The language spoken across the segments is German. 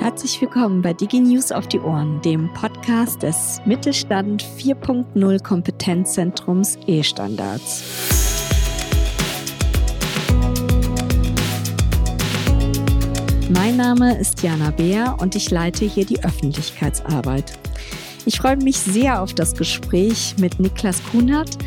Herzlich willkommen bei DigiNews auf die Ohren, dem Podcast des Mittelstand 4.0 Kompetenzzentrums E-Standards. Mein Name ist Jana Beer und ich leite hier die Öffentlichkeitsarbeit. Ich freue mich sehr auf das Gespräch mit Niklas Kunert.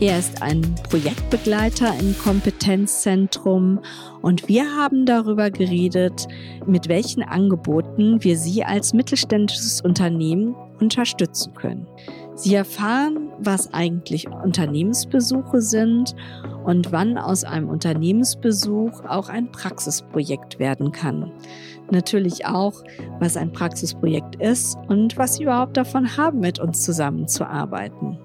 Er ist ein Projektbegleiter im Kompetenzzentrum und wir haben darüber geredet, mit welchen Angeboten wir Sie als mittelständisches Unternehmen unterstützen können. Sie erfahren, was eigentlich Unternehmensbesuche sind und wann aus einem Unternehmensbesuch auch ein Praxisprojekt werden kann. Natürlich auch, was ein Praxisprojekt ist und was Sie überhaupt davon haben, mit uns zusammenzuarbeiten.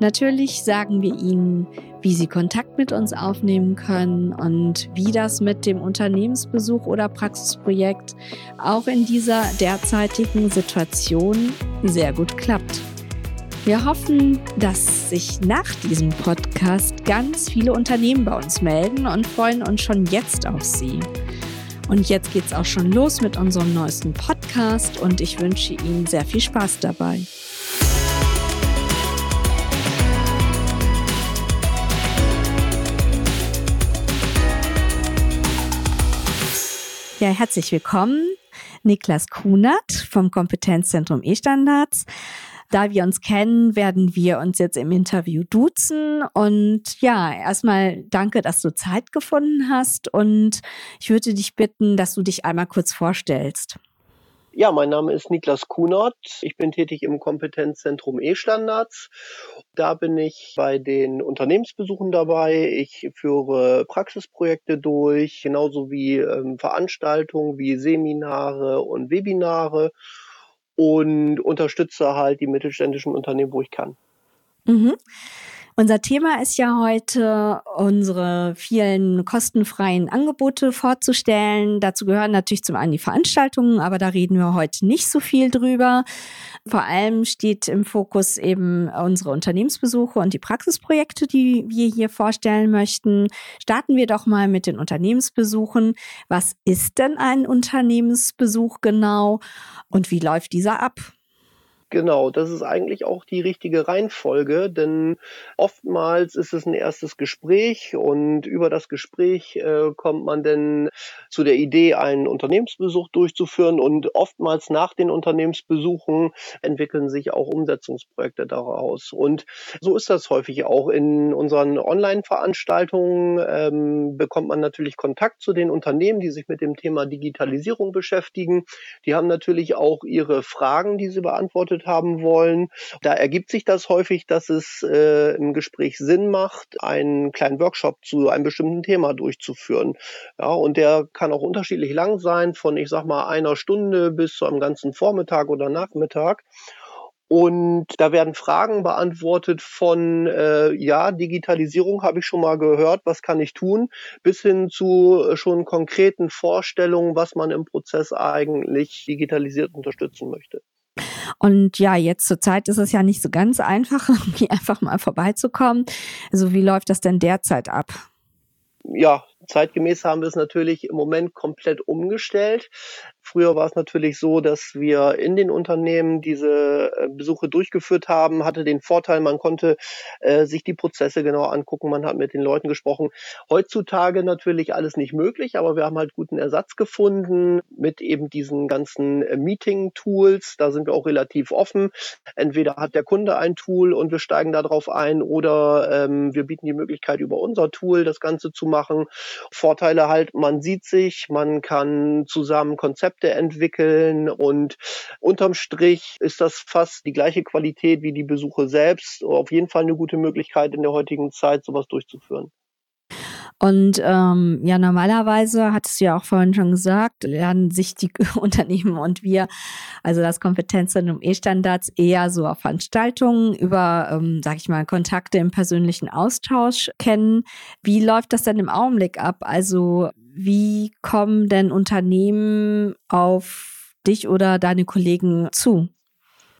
Natürlich sagen wir Ihnen, wie Sie Kontakt mit uns aufnehmen können und wie das mit dem Unternehmensbesuch oder Praxisprojekt auch in dieser derzeitigen Situation sehr gut klappt. Wir hoffen, dass sich nach diesem Podcast ganz viele Unternehmen bei uns melden und freuen uns schon jetzt auf Sie. Und jetzt geht's auch schon los mit unserem neuesten Podcast und ich wünsche Ihnen sehr viel Spaß dabei. Ja, herzlich willkommen, Niklas Kunert vom Kompetenzzentrum E-Standards. Da wir uns kennen, werden wir uns jetzt im Interview duzen. Und ja, erstmal danke, dass du Zeit gefunden hast. Und ich würde dich bitten, dass du dich einmal kurz vorstellst. Ja, mein Name ist Niklas Kunert. Ich bin tätig im Kompetenzzentrum E-Standards. Da bin ich bei den Unternehmensbesuchen dabei. Ich führe Praxisprojekte durch, genauso wie ähm, Veranstaltungen wie Seminare und Webinare und unterstütze halt die mittelständischen Unternehmen, wo ich kann. Mhm. Unser Thema ist ja heute, unsere vielen kostenfreien Angebote vorzustellen. Dazu gehören natürlich zum einen die Veranstaltungen, aber da reden wir heute nicht so viel drüber. Vor allem steht im Fokus eben unsere Unternehmensbesuche und die Praxisprojekte, die wir hier vorstellen möchten. Starten wir doch mal mit den Unternehmensbesuchen. Was ist denn ein Unternehmensbesuch genau und wie läuft dieser ab? Genau, das ist eigentlich auch die richtige Reihenfolge, denn oftmals ist es ein erstes Gespräch und über das Gespräch äh, kommt man dann zu der Idee, einen Unternehmensbesuch durchzuführen und oftmals nach den Unternehmensbesuchen entwickeln sich auch Umsetzungsprojekte daraus. Und so ist das häufig auch. In unseren Online-Veranstaltungen ähm, bekommt man natürlich Kontakt zu den Unternehmen, die sich mit dem Thema Digitalisierung beschäftigen. Die haben natürlich auch ihre Fragen, die sie beantwortet haben wollen. Da ergibt sich das häufig, dass es äh, im Gespräch Sinn macht, einen kleinen Workshop zu einem bestimmten Thema durchzuführen. Ja, und der kann auch unterschiedlich lang sein, von ich sag mal einer Stunde bis zu einem ganzen Vormittag oder Nachmittag. Und da werden Fragen beantwortet von, äh, ja, Digitalisierung habe ich schon mal gehört, was kann ich tun, bis hin zu schon konkreten Vorstellungen, was man im Prozess eigentlich digitalisiert unterstützen möchte. Und ja, jetzt zur Zeit ist es ja nicht so ganz einfach, irgendwie einfach mal vorbeizukommen. Also wie läuft das denn derzeit ab? Ja, zeitgemäß haben wir es natürlich im Moment komplett umgestellt. Früher war es natürlich so, dass wir in den Unternehmen diese äh, Besuche durchgeführt haben, hatte den Vorteil, man konnte äh, sich die Prozesse genau angucken, man hat mit den Leuten gesprochen. Heutzutage natürlich alles nicht möglich, aber wir haben halt guten Ersatz gefunden mit eben diesen ganzen äh, Meeting-Tools. Da sind wir auch relativ offen. Entweder hat der Kunde ein Tool und wir steigen darauf ein oder ähm, wir bieten die Möglichkeit, über unser Tool das Ganze zu machen. Vorteile halt, man sieht sich, man kann zusammen Konzepte Konzepte entwickeln und unterm Strich ist das fast die gleiche Qualität wie die Besuche selbst. Auf jeden Fall eine gute Möglichkeit in der heutigen Zeit, sowas durchzuführen. Und ähm, ja, normalerweise, hattest du ja auch vorhin schon gesagt, lernen sich die Unternehmen und wir, also das Kompetenzzentrum E-Standards, eher so auf Veranstaltungen über, ähm, sag ich mal, Kontakte im persönlichen Austausch kennen. Wie läuft das denn im Augenblick ab? Also wie kommen denn Unternehmen auf dich oder deine Kollegen zu?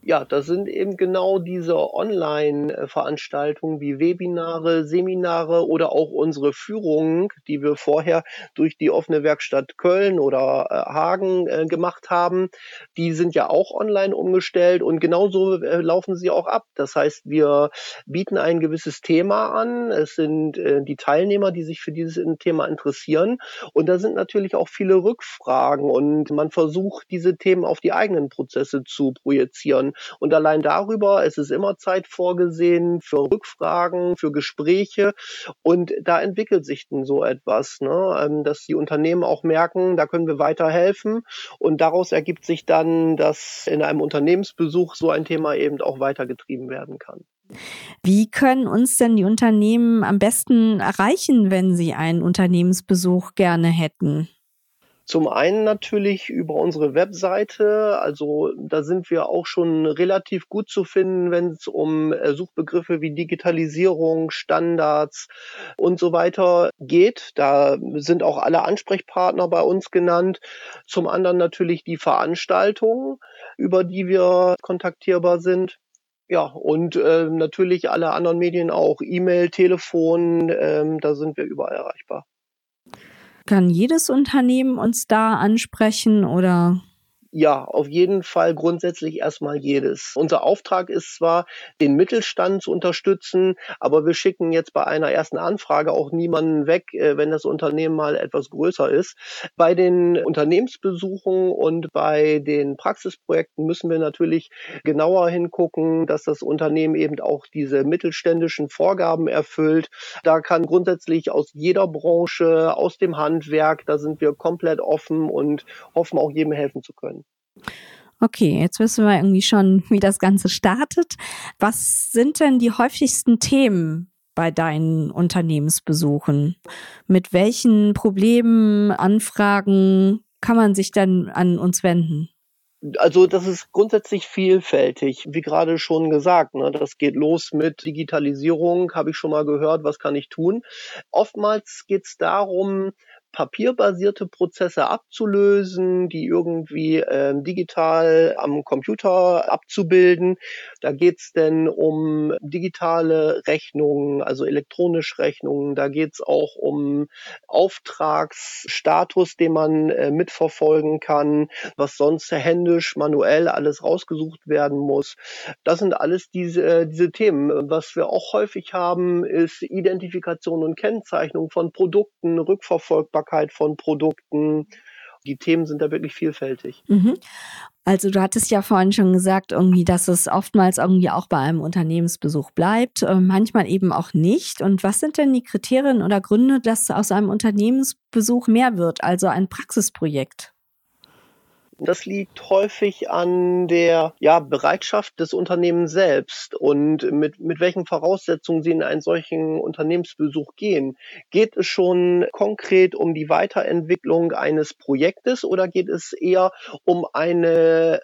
Ja, das sind eben genau diese Online-Veranstaltungen wie Webinare, Seminare oder auch unsere Führungen, die wir vorher durch die offene Werkstatt Köln oder äh, Hagen äh, gemacht haben. Die sind ja auch online umgestellt und genauso äh, laufen sie auch ab. Das heißt, wir bieten ein gewisses Thema an. Es sind die Teilnehmer, die sich für dieses Thema interessieren. Und da sind natürlich auch viele Rückfragen und man versucht, diese Themen auf die eigenen Prozesse zu projizieren. Und allein darüber, es ist immer Zeit vorgesehen für Rückfragen, für Gespräche. Und da entwickelt sich dann so etwas, ne? Ähm, dass die Unternehmen auch merken, da können wir weiterhelfen. Und daraus ergibt sich dann, dass in einem Unternehmensbesuch so ein Thema eben auch weitergetrieben werden kann. Wie können uns denn die Unternehmen am besten erreichen, wenn sie einen Unternehmensbesuch gerne hätten? Zum einen natürlich über unsere Webseite. Also da sind wir auch schon relativ gut zu finden, wenn es um äh, Suchbegriffe wie Digitalisierung, Standards und so weiter geht. Da sind auch alle Ansprechpartner bei uns genannt. Zum anderen natürlich die Veranstaltungen, über die wir kontaktierbar sind. Ja, und äh, natürlich alle anderen Medien auch. E-Mail, Telefon, äh, da sind wir überall erreichbar. Kann jedes Unternehmen uns da ansprechen oder? Ja, auf jeden Fall grundsätzlich erstmal jedes. Unser Auftrag ist zwar, den Mittelstand zu unterstützen, aber wir schicken jetzt bei einer ersten Anfrage auch niemanden weg, äh, wenn das Unternehmen mal etwas größer ist. Bei den Unternehmensbesuchen und bei den Praxisprojekten müssen wir natürlich genauer hingucken, dass das Unternehmen eben auch diese mittelständischen Vorgaben erfüllt. Da kann grundsätzlich aus jeder Branche, aus dem Handwerk, da sind wir komplett offen und hoffen auch jedem helfen zu können. Okay, jetzt wissen wir irgendwie schon, wie das Ganze startet. Was sind denn die häufigsten Themen bei deinen Unternehmensbesuchen? Mit welchen Problemen, Anfragen kann man sich denn an uns wenden? Also das ist grundsätzlich vielfältig, wie gerade schon gesagt. Ne, das geht los mit Digitalisierung, habe ich schon mal gehört, was kann ich tun. Oftmals geht es darum, papierbasierte Prozesse abzulösen, die irgendwie äh, digital am Computer abzubilden. Da geht's denn um digitale Rechnungen, also elektronisch Rechnungen. Da geht's auch um Auftragsstatus, den man äh, mitverfolgen kann, was sonst händisch, manuell alles rausgesucht werden muss. Das sind alles diese, äh, diese Themen. Was wir auch häufig haben, ist Identifikation und Kennzeichnung von Produkten, Rückverfolgbarkeit Verfügbarkeit von Produkten. Die Themen sind da wirklich vielfältig. Mhm. Also du hattest ja vorhin schon gesagt, irgendwie, dass es oftmals irgendwie auch bei einem Unternehmensbesuch bleibt, äh, manchmal eben auch nicht. Und was sind denn die Kriterien oder Gründe, dass aus einem Unternehmensbesuch mehr wird, also ein Praxisprojekt? Das liegt häufig an der ja, Bereitschaft des Unternehmens selbst und mit, mit welchen Voraussetzungen sie in einen solchen Unternehmensbesuch gehen. Geht es schon konkret um die Weiterentwicklung eines Projektes oder geht es eher um eine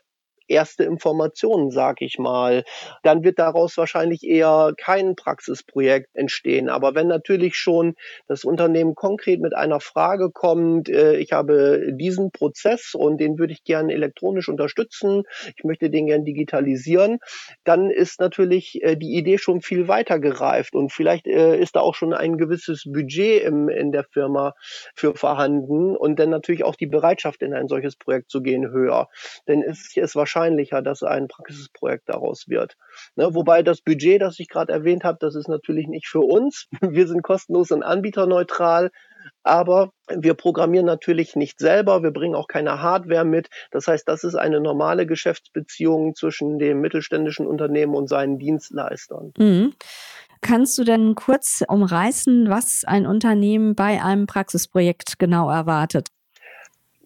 erste Informationen, sag ich mal. Dann wird daraus wahrscheinlich eher kein Praxisprojekt entstehen. Aber wenn natürlich schon das Unternehmen konkret mit einer Frage kommt, äh, ich habe diesen Prozess und den würde ich gerne elektronisch unterstützen, ich möchte den gerne digitalisieren, dann ist natürlich äh, die Idee schon viel weiter gereift und vielleicht äh, ist da auch schon ein gewisses Budget in der Firma für vorhanden und dann natürlich auch die Bereitschaft in ein solches Projekt zu gehen höher. Denn es ist wahrscheinlich wahrscheinlicher, dass ein Praxisprojekt daraus wird. Ne, wobei das Budget, das ich gerade erwähnt habe, das ist natürlich nicht für uns. Wir sind kostenlos und anbieterneutral. Aber wir programmieren natürlich nicht selber, wir bringen auch keine Hardware mit. Das heißt, das ist eine normale Geschäftsbeziehung zwischen dem mittelständischen Unternehmen und seinen Dienstleistern. Mhm. Kannst du denn kurz umreißen, was ein Unternehmen bei einem Praxisprojekt genau erwartet?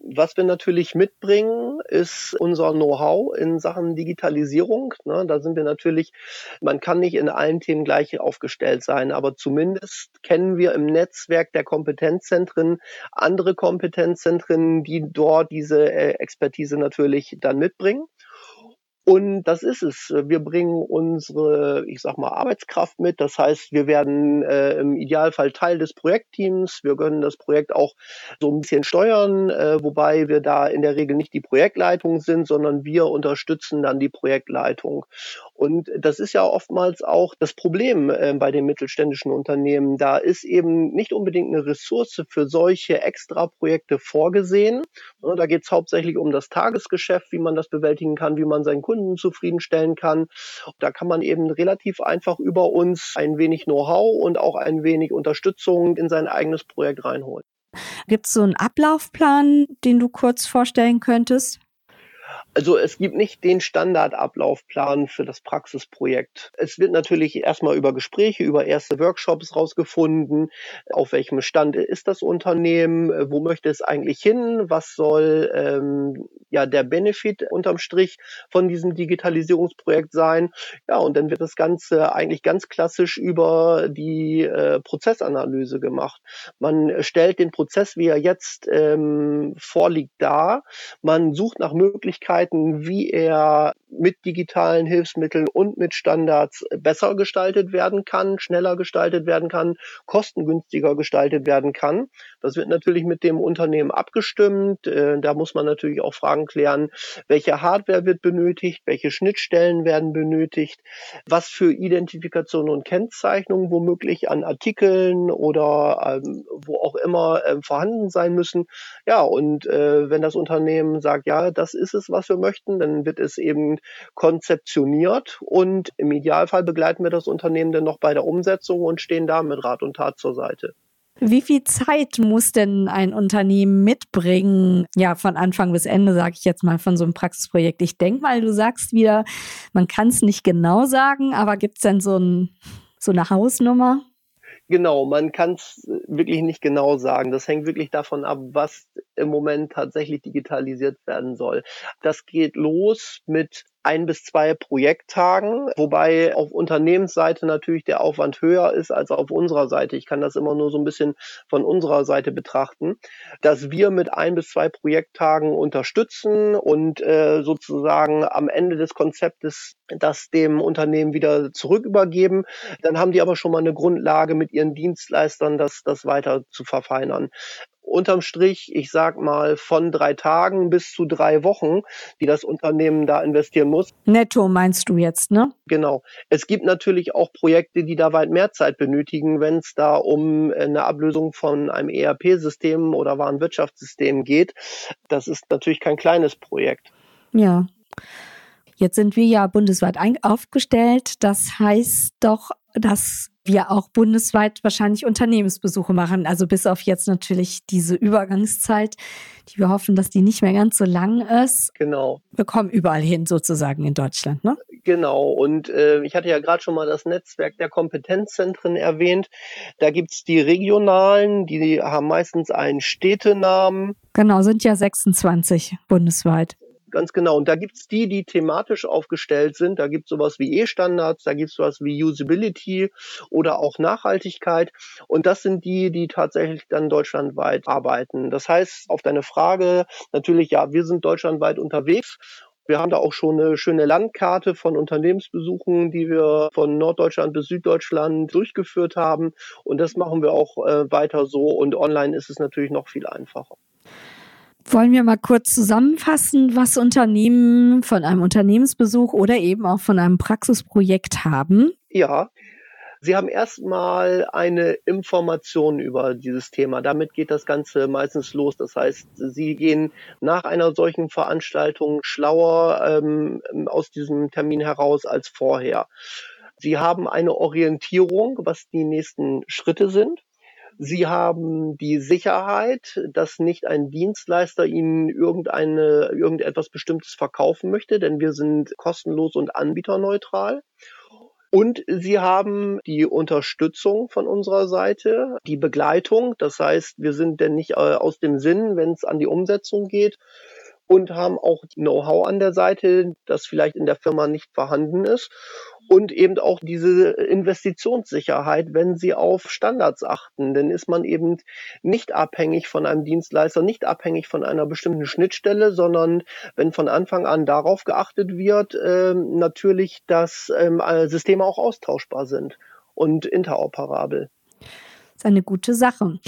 Was wir natürlich mitbringen, ist unser Know-how in Sachen Digitalisierung. Ne, da sind wir natürlich, man kann nicht in allen Themen gleich aufgestellt sein, aber zumindest kennen wir im Netzwerk der Kompetenzzentren andere Kompetenzzentren, die dort diese äh, Expertise natürlich dann mitbringen. Und das ist es. Wir bringen unsere, ich sag mal, Arbeitskraft mit. Das heißt, wir werden äh, im Idealfall Teil des Projektteams. Wir können das Projekt auch so ein bisschen steuern, äh, wobei wir da in der Regel nicht die Projektleitung sind, sondern wir unterstützen dann die Projektleitung. Und das ist ja oftmals auch das Problem äh, bei den mittelständischen Unternehmen. Da ist eben nicht unbedingt eine Ressource für solche Extra-Projekte vorgesehen. Da geht es hauptsächlich um das Tagesgeschäft, wie man das bewältigen kann, wie man seinen Kunden zufriedenstellen kann. Da kann man eben relativ einfach über uns ein wenig Know-how und auch ein wenig Unterstützung in sein eigenes Projekt reinholen. Gibt es so einen Ablaufplan, den du kurz vorstellen könntest? Also es gibt nicht den Standardablaufplan für das Praxisprojekt. Es wird natürlich erstmal über Gespräche, über erste Workshops rausgefunden, auf welchem Stand ist das Unternehmen, wo möchte es eigentlich hin, was soll ähm, ja der Benefit unterm Strich von diesem Digitalisierungsprojekt sein. Ja, und dann wird das Ganze eigentlich ganz klassisch über die äh, Prozessanalyse gemacht. Man stellt den Prozess, wie er jetzt ähm, vorliegt, dar. Man sucht nach Möglichkeiten, Möglichkeiten, wie er mit digitalen Hilfsmitteln und mit Standards besser gestaltet werden kann, schneller gestaltet werden kann, kostengünstiger gestaltet werden kann. Das wird natürlich mit dem Unternehmen abgestimmt. Äh, da muss man natürlich auch Fragen klären, welche Hardware wird benötigt, welche Schnittstellen werden benötigt, was für Identifikation und Kennzeichnung womöglich an Artikeln oder ähm, wo auch immer äh, vorhanden sein müssen. Ja, und äh, wenn das Unternehmen sagt, ja, das ist es, was wir möchten, dann wird es eben konzeptioniert und im Idealfall begleiten wir das Unternehmen dann noch bei der Umsetzung und stehen da mit Rat und Tat zur Seite. Wie viel Zeit muss denn ein Unternehmen mitbringen? Ja, von Anfang bis Ende, sage ich jetzt mal, von so einem Praxisprojekt. Ich denke mal, du sagst wieder, man kann es nicht genau sagen, aber gibt es denn so, ein, so eine Hausnummer? Genau, man kann es wirklich nicht genau sagen. Das hängt wirklich davon ab, was im Moment tatsächlich digitalisiert werden soll. Das geht los mit ein bis zwei Projekttagen, wobei auf Unternehmensseite natürlich der Aufwand höher ist als auf unserer Seite. Ich kann das immer nur so ein bisschen von unserer Seite betrachten, dass wir mit ein bis zwei Projekttagen unterstützen und äh, sozusagen am Ende des Konzeptes das dem Unternehmen wieder zurückübergeben. Dann haben die aber schon mal eine Grundlage mit ihren Dienstleistern, das, das weiter zu verfeinern unterm Strich, ich sag mal, von drei Tagen bis zu drei Wochen, die das Unternehmen da investieren muss. Netto meinst du jetzt, ne? Genau. Es gibt natürlich auch Projekte, die da weit mehr Zeit benötigen, wenn es da um eine Ablösung von einem ERP-System oder Warenwirtschaftssystem geht. Das ist natürlich kein kleines Projekt. Ja. Jetzt sind wir ja bundesweit aufgestellt. Das heißt doch, dass wir auch bundesweit wahrscheinlich Unternehmensbesuche machen. Also bis auf jetzt natürlich diese Übergangszeit, die wir hoffen, dass die nicht mehr ganz so lang ist. Genau. Wir kommen überall hin sozusagen in Deutschland, ne? Genau. Und äh, ich hatte ja gerade schon mal das Netzwerk der Kompetenzzentren erwähnt. Da gibt's die regionalen, die haben meistens einen Städtenamen. Genau, sind ja 26 bundesweit. Ganz genau. Und da gibt's die, die thematisch aufgestellt sind. Da gibt's sowas wie E-Standards, da gibt's sowas wie Usability oder auch Nachhaltigkeit. Und das sind die, die tatsächlich dann deutschlandweit arbeiten. Das heißt, auf deine Frage, natürlich, ja, wir sind deutschlandweit unterwegs. Wir haben da auch schon eine schöne Landkarte von Unternehmensbesuchen, die wir von Norddeutschland bis Süddeutschland durchgeführt haben. Und das machen wir auch äh, weiter so. Und online ist es natürlich noch viel einfacher. Wollen wir mal kurz zusammenfassen, was Unternehmen von einem Unternehmensbesuch oder eben auch von einem Praxisprojekt haben? Ja, Sie haben erstmal eine Information über dieses Thema. Damit geht das Ganze meistens los. Das heißt, Sie gehen nach einer solchen Veranstaltung schlauer ähm, aus diesem Termin heraus als vorher. Sie haben eine Orientierung, was die nächsten Schritte sind. Sie haben die Sicherheit, dass nicht ein Dienstleister Ihnen irgendeine, irgendetwas Bestimmtes verkaufen möchte, denn wir sind kostenlos und anbieterneutral. Und Sie haben die Unterstützung von unserer Seite, die Begleitung. Das heißt, wir sind denn nicht äh, aus dem Sinn, wenn es an die Umsetzung geht. Und haben auch Know-how an der Seite, das vielleicht in der Firma nicht vorhanden ist und eben auch diese Investitionssicherheit, wenn sie auf Standards achten. Dann ist man eben nicht abhängig von einem Dienstleister, nicht abhängig von einer bestimmten Schnittstelle, sondern wenn von Anfang an darauf geachtet wird, äh, natürlich, dass ähm, Systeme auch austauschbar sind und interoperabel. Das ist eine gute Sache.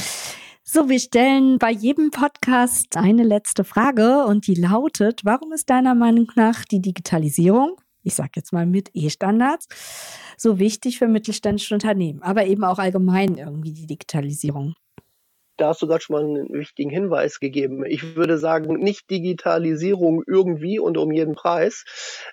So, wir stellen bei jedem Podcast eine letzte Frage und die lautet, warum ist deiner Meinung nach die Digitalisierung ich sage jetzt mal mit E-Standards, so wichtig für mittelständische Unternehmen, aber eben auch allgemein irgendwie die Digitalisierung da hast du gerade schon mal einen wichtigen Hinweis gegeben. Ich würde sagen, nicht Digitalisierung irgendwie und um jeden Preis,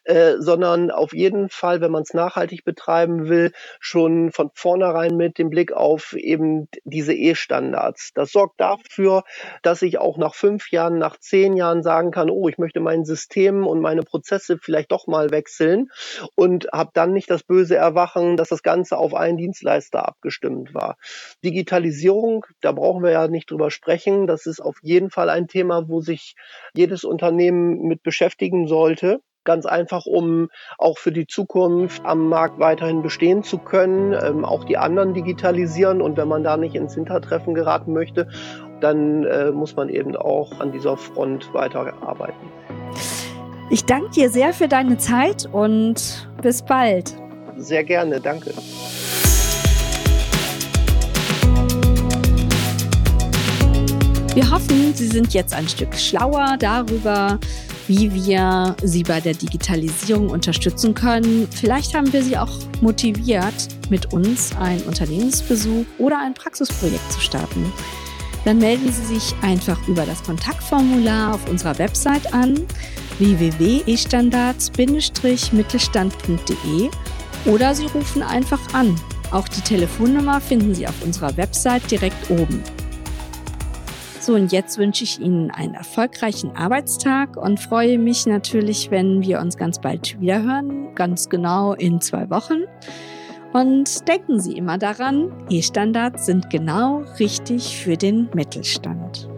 äh, sondern auf jeden Fall, wenn man es nachhaltig betreiben will, schon von vornherein mit dem Blick auf eben diese E-Standards. Das sorgt dafür, dass ich auch nach fünf Jahren, nach zehn Jahren sagen kann, oh, ich möchte mein System und meine Prozesse vielleicht doch mal wechseln und habe dann nicht das böse Erwachen, dass das Ganze auf einen Dienstleister abgestimmt war. Digitalisierung, da brauchen wir ja nicht drüber sprechen. Das ist auf jeden Fall ein Thema, wo sich jedes Unternehmen mit beschäftigen sollte. Ganz einfach, um auch für die Zukunft am Markt weiterhin bestehen zu können, ähm, auch die anderen digitalisieren. Und wenn man da nicht ins Hintertreffen geraten möchte, dann äh, muss man eben auch an dieser Front weiterarbeiten. Ich danke dir sehr für deine Zeit und bis bald. Sehr gerne, danke. Wir hoffen, Sie sind jetzt ein Stück schlauer darüber, wie wir Sie bei der Digitalisierung unterstützen können. Vielleicht haben wir Sie auch motiviert, mit uns einen Unternehmensbesuch oder ein Praxisprojekt zu starten. Dann melden Sie sich einfach über das Kontaktformular auf unserer Website an www.estandards-mittelstand.de oder Sie rufen einfach an. Auch die Telefonnummer finden Sie auf unserer Website direkt oben. So, und jetzt wünsche ich Ihnen einen erfolgreichen Arbeitstag und freue mich natürlich, wenn wir uns ganz bald wieder hören, ganz genau in zwei Wochen. Und denken Sie immer daran, E-Standards sind genau richtig für den Mittelstand.